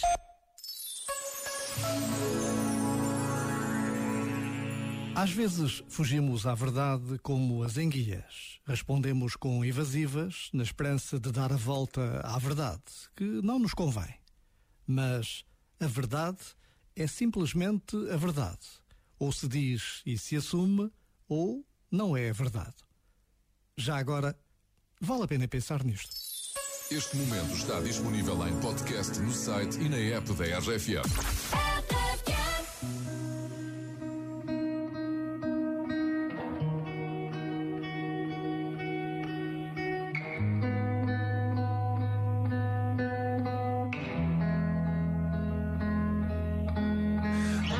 10. Às vezes fugimos à verdade como as enguias. Respondemos com evasivas, na esperança de dar a volta à verdade, que não nos convém. Mas a verdade é simplesmente a verdade. Ou se diz e se assume, ou não é a verdade. Já agora, vale a pena pensar nisto. Este momento está disponível em podcast no site e na app da RFM.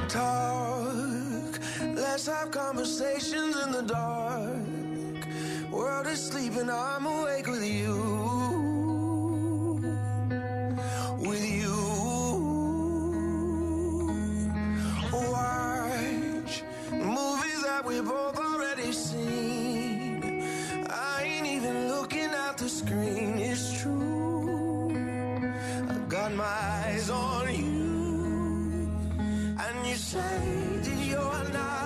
talk. Let's have conversations in the dark. World is sleeping, I'm awake with you. We both already seen. I ain't even looking at the screen, it's true. I got my eyes on you. And you say that you're not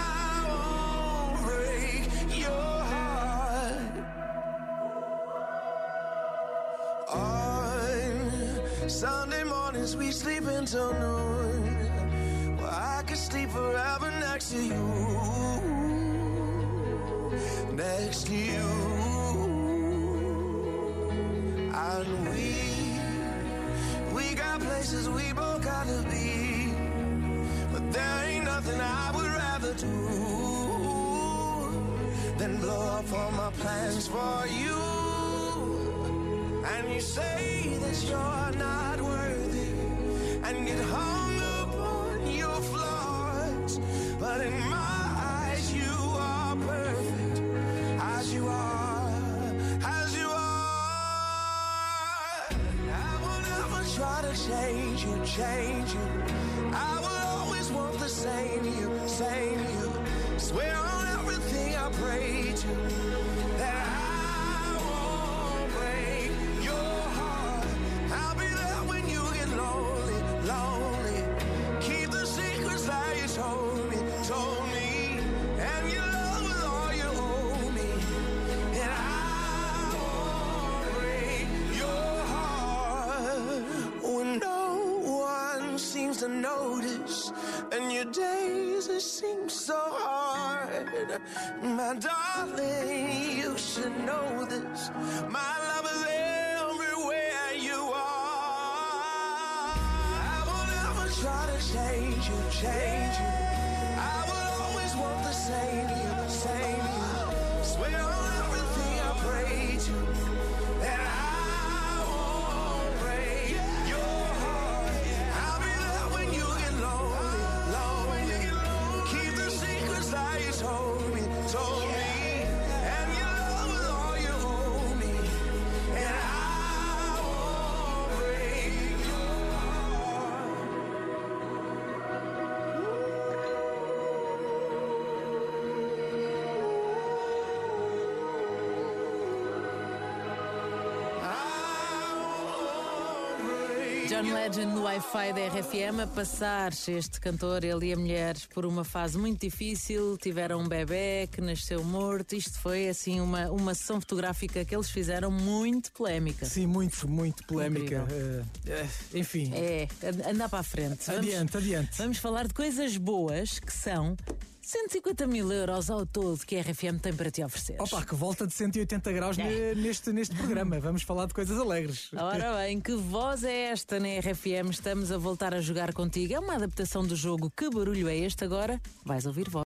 We sleep until noon. Well, I could sleep forever next to you. Next to you. And we, we got places we both gotta be. But there ain't nothing I would rather do than blow up all my plans for you. And you say that you're not worthy and get hung up on your flaws. But in my eyes, you are perfect as you are, as you are. I will never try to change you, change you. I will always want the same notice. And your days it seems so hard. My darling, you should know this. My love is everywhere you are. I will never try to change you, change you. John Legend no Wi-Fi da RFM a passar este cantor, ele e a mulher, por uma fase muito difícil. Tiveram um bebê que nasceu morto. Isto foi assim uma, uma sessão fotográfica que eles fizeram muito polémica. Sim, muito, muito polémica. Eh, enfim, É, andar para a frente. Vamos- adiante, adiante. Vamos falar de coisas boas que são 150 mil euros ao todo que a RFM tem para te oferecer. Opa, que volta de 180 graus É. ne- neste, neste programa. Vamos falar de coisas alegres. Ora bem, que voz é esta na RFM? Estamos a voltar a jogar contigo. É uma adaptação do jogo Que Barulho é Este agora? Vais ouvir voz.